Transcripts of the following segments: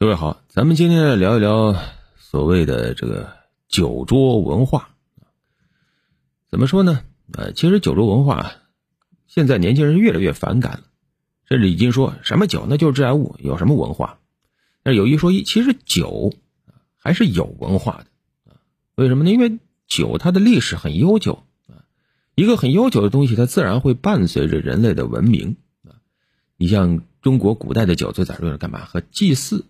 各位好，咱们今天来聊一聊所谓的这个酒桌文化。怎么说呢？呃，其实酒桌文化现在年轻人越来越反感了，甚至已经说什么酒那就是致癌物，有什么文化？但有一说一，其实酒还是有文化的。为什么呢？因为酒它的历史很悠久啊，一个很悠久的东西，它自然会伴随着人类的文明啊。你像中国古代的酒最早用来干嘛？和祭祀。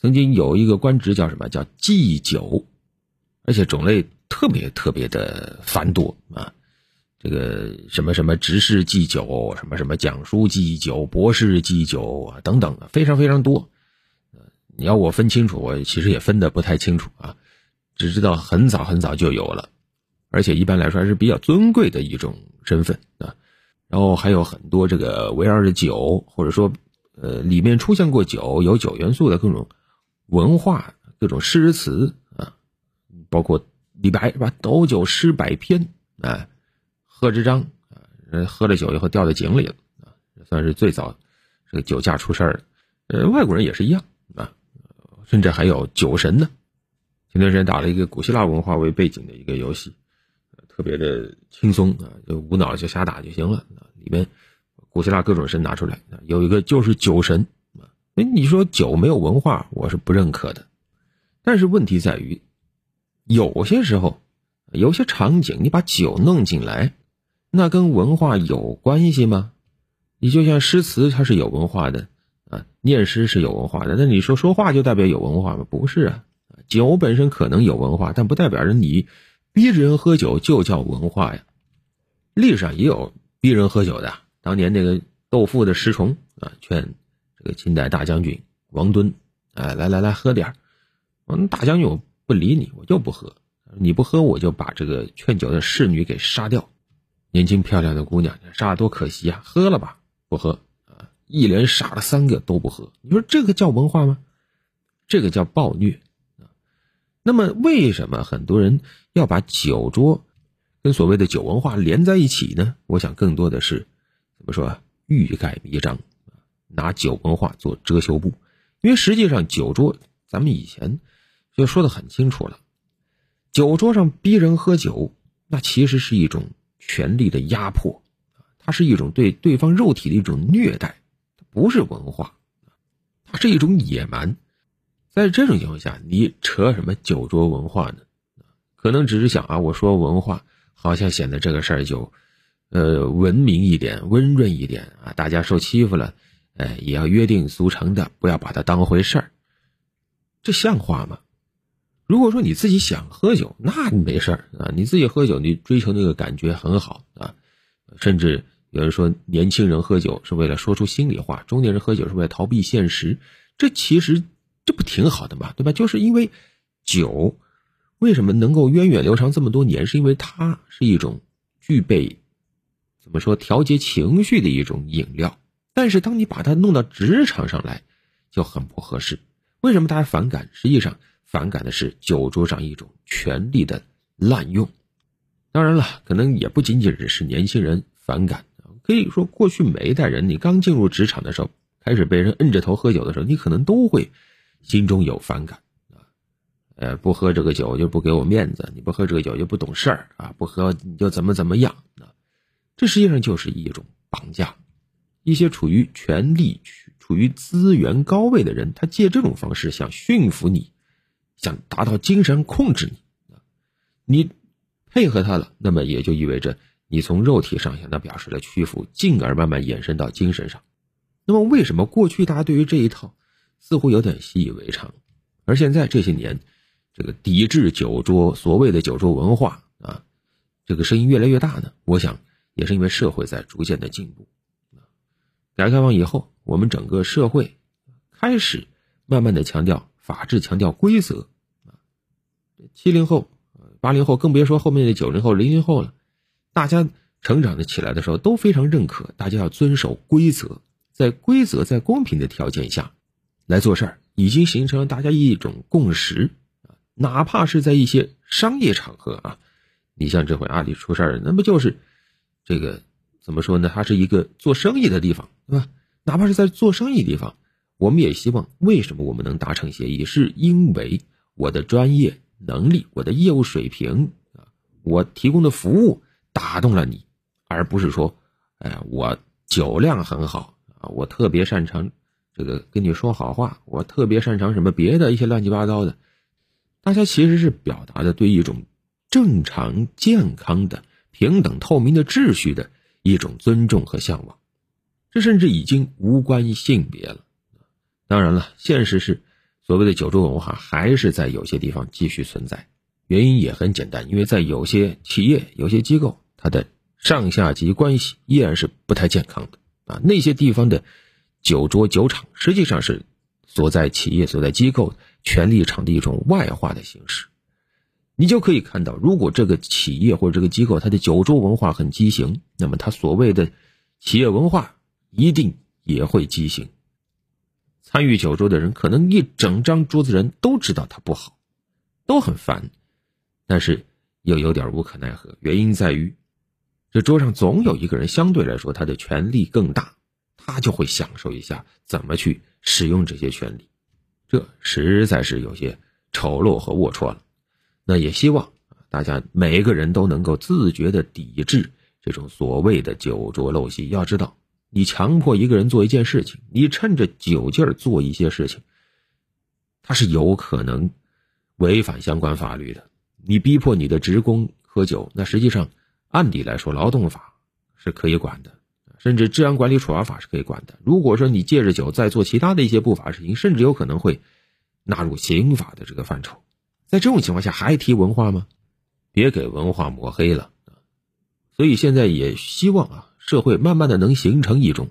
曾经有一个官职叫什么？叫祭酒，而且种类特别特别的繁多啊！这个什么什么执事祭酒，什么什么讲书祭酒、博士祭酒啊，等等，非常非常多。你要我分清楚，我其实也分得不太清楚啊，只知道很早很早就有了，而且一般来说还是比较尊贵的一种身份啊。然后还有很多这个围绕着酒，或者说呃里面出现过酒、有酒元素的各种。文化各种诗词啊，包括李白是吧？斗酒诗百篇，啊，贺知章啊，喝了酒以后掉在井里了啊，算是最早这个酒驾出事儿的。呃，外国人也是一样啊，甚至还有酒神呢。前段时间打了一个古希腊文化为背景的一个游戏，特别的轻松啊，就无脑就瞎打就行了。里面古希腊各种神拿出来，有一个就是酒神。哎，你说酒没有文化，我是不认可的。但是问题在于，有些时候，有些场景，你把酒弄进来，那跟文化有关系吗？你就像诗词，它是有文化的啊，念诗是有文化的。那你说说话就代表有文化吗？不是啊，酒本身可能有文化，但不代表着你逼着人喝酒就叫文化呀。历史上也有逼人喝酒的，当年那个豆腐的石崇啊，劝。这个清代大将军王敦，哎，来来来，喝点儿。嗯，大将军我不理你，我就不喝。你不喝，我就把这个劝酒的侍女给杀掉。年轻漂亮的姑娘，杀了多可惜啊！喝了吧，不喝啊！一连杀了三个都不喝。你说这个叫文化吗？这个叫暴虐啊！那么为什么很多人要把酒桌跟所谓的酒文化连在一起呢？我想更多的是怎么说？欲盖弥彰。拿酒文化做遮羞布，因为实际上酒桌，咱们以前就说的很清楚了，酒桌上逼人喝酒，那其实是一种权力的压迫，它是一种对对方肉体的一种虐待，它不是文化，它是一种野蛮。在这种情况下，你扯什么酒桌文化呢？可能只是想啊，我说文化，好像显得这个事儿就，呃，文明一点，温润一点啊，大家受欺负了。哎，也要约定俗成的，不要把它当回事儿，这像话吗？如果说你自己想喝酒，那没事儿啊，你自己喝酒，你追求那个感觉很好啊。甚至有人说，年轻人喝酒是为了说出心里话，中年人喝酒是为了逃避现实，这其实这不挺好的吗？对吧？就是因为酒为什么能够源远流长这么多年，是因为它是一种具备怎么说调节情绪的一种饮料。但是当你把它弄到职场上来，就很不合适。为什么大家反感？实际上反感的是酒桌上一种权力的滥用。当然了，可能也不仅仅只是年轻人反感，可以说过去每一代人，你刚进入职场的时候，开始被人摁着头喝酒的时候，你可能都会心中有反感啊。呃，不喝这个酒就不给我面子，你不喝这个酒就不懂事儿啊，不喝你就怎么怎么样啊。这实际上就是一种绑架。一些处于权力、处于资源高位的人，他借这种方式想驯服你，想达到精神控制你。你配合他了，那么也就意味着你从肉体上向他表示了屈服，进而慢慢延伸到精神上。那么，为什么过去大家对于这一套似乎有点习以为常，而现在这些年，这个抵制酒桌所谓的酒桌文化啊，这个声音越来越大呢？我想也是因为社会在逐渐的进步。改革开放以后，我们整个社会开始慢慢的强调法治，强调规则啊。七零后、八零后，更别说后面的九零后、零零后了。大家成长的起来的时候，都非常认可大家要遵守规则，在规则在公平的条件下来做事儿，已经形成了大家一种共识啊。哪怕是在一些商业场合啊，你像这回阿里出事儿，那不就是这个？怎么说呢？它是一个做生意的地方，对吧？哪怕是在做生意地方，我们也希望，为什么我们能达成协议？是因为我的专业能力、我的业务水平啊，我提供的服务打动了你，而不是说，哎呀，我酒量很好啊，我特别擅长这个跟你说好话，我特别擅长什么别的一些乱七八糟的。大家其实是表达的对一种正常、健康的、平等、透明的秩序的一种尊重和向往。这甚至已经无关性别了。当然了，现实是，所谓的酒桌文化还是在有些地方继续存在。原因也很简单，因为在有些企业、有些机构，它的上下级关系依然是不太健康的啊。那些地方的酒桌、酒场，实际上是所在企业、所在机构权力场的一种外化的形式。你就可以看到，如果这个企业或者这个机构它的酒桌文化很畸形，那么它所谓的企业文化。一定也会畸形。参与酒桌的人，可能一整张桌子人都知道他不好，都很烦，但是又有点无可奈何。原因在于，这桌上总有一个人相对来说他的权力更大，他就会享受一下怎么去使用这些权利。这实在是有些丑陋和龌龊了。那也希望大家每一个人都能够自觉的抵制这种所谓的酒桌陋习。要知道。你强迫一个人做一件事情，你趁着酒劲儿做一些事情，他是有可能违反相关法律的。你逼迫你的职工喝酒，那实际上按理来说，劳动法是可以管的，甚至治安管理处罚法是可以管的。如果说你借着酒再做其他的一些不法事情，甚至有可能会纳入刑法的这个范畴。在这种情况下，还提文化吗？别给文化抹黑了所以现在也希望啊。社会慢慢的能形成一种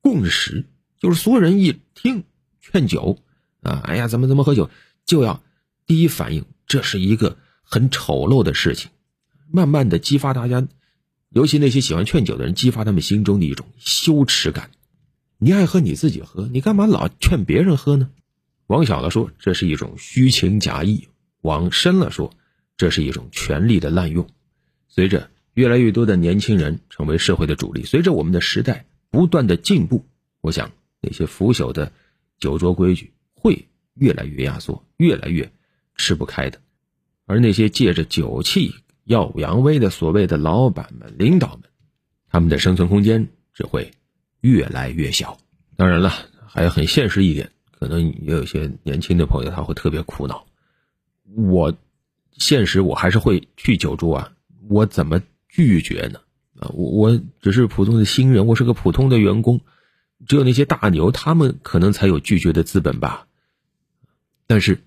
共识，就是所有人一听劝酒啊，哎呀，怎么怎么喝酒，就要第一反应，这是一个很丑陋的事情。慢慢的激发大家，尤其那些喜欢劝酒的人，激发他们心中的一种羞耻感。你爱喝你自己喝，你干嘛老劝别人喝呢？往小了说，这是一种虚情假意；往深了说，这是一种权力的滥用。随着。越来越多的年轻人成为社会的主力。随着我们的时代不断的进步，我想那些腐朽的酒桌规矩会越来越压缩，越来越吃不开的。而那些借着酒气耀武扬威的所谓的老板们、领导们，他们的生存空间只会越来越小。当然了，还有很现实一点，可能也有些年轻的朋友他会特别苦恼。我现实我还是会去酒桌啊，我怎么？拒绝呢？啊，我我只是普通的新人，我是个普通的员工，只有那些大牛，他们可能才有拒绝的资本吧。但是，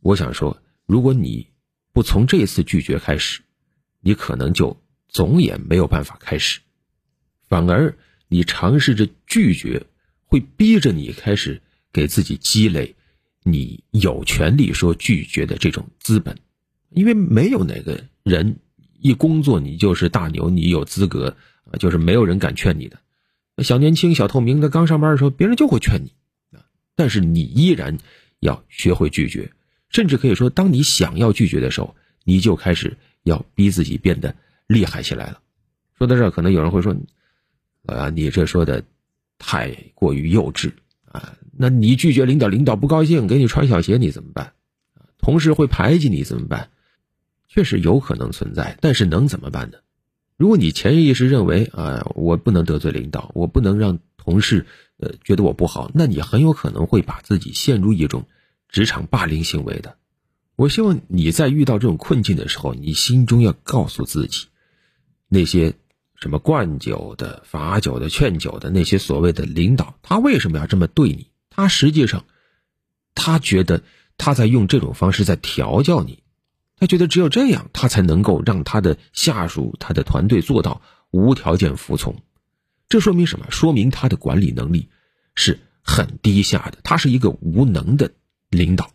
我想说，如果你不从这次拒绝开始，你可能就总也没有办法开始。反而，你尝试着拒绝，会逼着你开始给自己积累你有权利说拒绝的这种资本，因为没有哪个人。一工作你就是大牛，你有资格啊，就是没有人敢劝你的。小年轻、小透明的刚上班的时候，别人就会劝你啊，但是你依然要学会拒绝，甚至可以说，当你想要拒绝的时候，你就开始要逼自己变得厉害起来了。说到这儿，可能有人会说：“老杨，你这说的太过于幼稚啊！那你拒绝领导，领导不高兴，给你穿小鞋，你怎么办？同事会排挤你怎么办？”确实有可能存在，但是能怎么办呢？如果你潜意识认为啊，我不能得罪领导，我不能让同事呃觉得我不好，那你很有可能会把自己陷入一种职场霸凌行为的。我希望你在遇到这种困境的时候，你心中要告诉自己，那些什么灌酒的、罚酒的、劝酒的那些所谓的领导，他为什么要这么对你？他实际上，他觉得他在用这种方式在调教你。他觉得只有这样，他才能够让他的下属、他的团队做到无条件服从。这说明什么？说明他的管理能力是很低下的，他是一个无能的领导。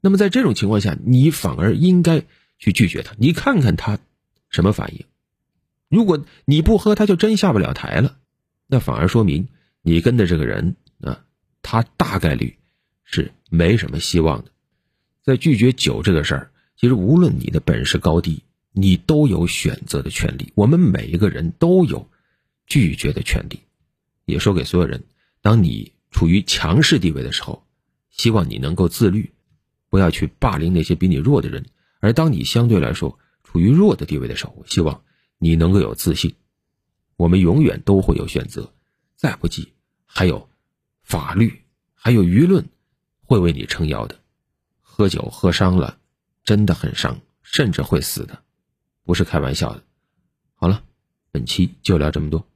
那么在这种情况下，你反而应该去拒绝他。你看看他什么反应？如果你不喝，他就真下不了台了。那反而说明你跟的这个人啊，他大概率是没什么希望的。在拒绝酒这个事儿。其实，无论你的本事高低，你都有选择的权利。我们每一个人都有拒绝的权利。也说给所有人：当你处于强势地位的时候，希望你能够自律，不要去霸凌那些比你弱的人；而当你相对来说处于弱的地位的时候，我希望你能够有自信。我们永远都会有选择，再不济还有法律，还有舆论会为你撑腰的。喝酒喝伤了，真的很伤，甚至会死的，不是开玩笑的。好了，本期就聊这么多。